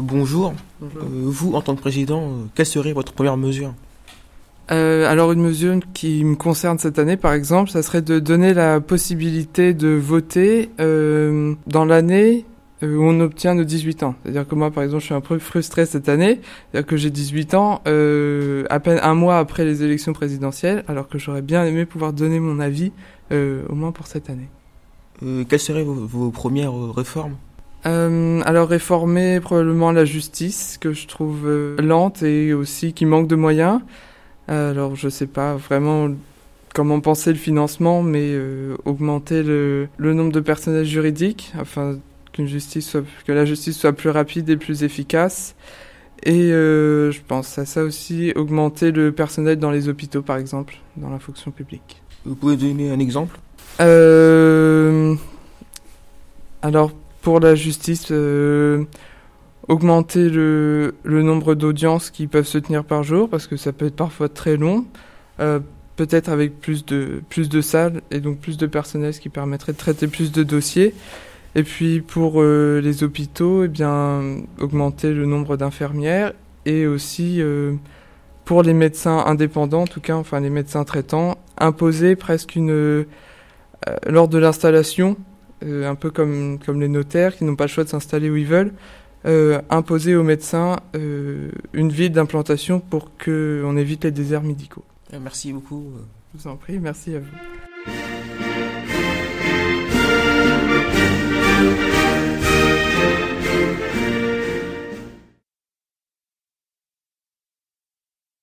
bonjour. vous, en tant que président, quelle serait votre première mesure alors une mesure qui me concerne cette année, par exemple, ça serait de donner la possibilité de voter dans l'année euh, où on obtient nos 18 ans. C'est-à-dire que moi, par exemple, je suis un peu frustré cette année, c'est-à-dire que j'ai 18 ans euh, à peine un mois après les élections présidentielles, alors que j'aurais bien aimé pouvoir donner mon avis, euh, au moins pour cette année. Euh, quelles seraient vos, vos premières réformes euh, alors réformer probablement la justice que je trouve lente et aussi qui manque de moyens. Alors je sais pas vraiment comment penser le financement, mais augmenter le, le nombre de personnels juridiques, enfin qu'une justice soit, que la justice soit plus rapide et plus efficace. Et euh, je pense à ça aussi, augmenter le personnel dans les hôpitaux, par exemple, dans la fonction publique. Vous pouvez donner un exemple? Euh, Alors, pour la justice, euh, augmenter le, nombre d'audiences qui peuvent se tenir par jour, parce que ça peut être parfois très long. Euh, peut-être avec plus de, plus salles et donc plus de personnel, ce qui permettrait de traiter plus de dossiers. Et puis pour euh, les hôpitaux, eh augmenter le nombre d'infirmières et aussi pour les médecins indépendants, en tout cas, enfin les médecins traitants, imposer presque une lors de l'installation, un peu comme comme les notaires qui n'ont pas le choix de s'installer où ils veulent, imposer aux médecins une ville d'implantation pour qu'on évite les déserts médicaux. Merci beaucoup. Je vous en prie, merci à vous.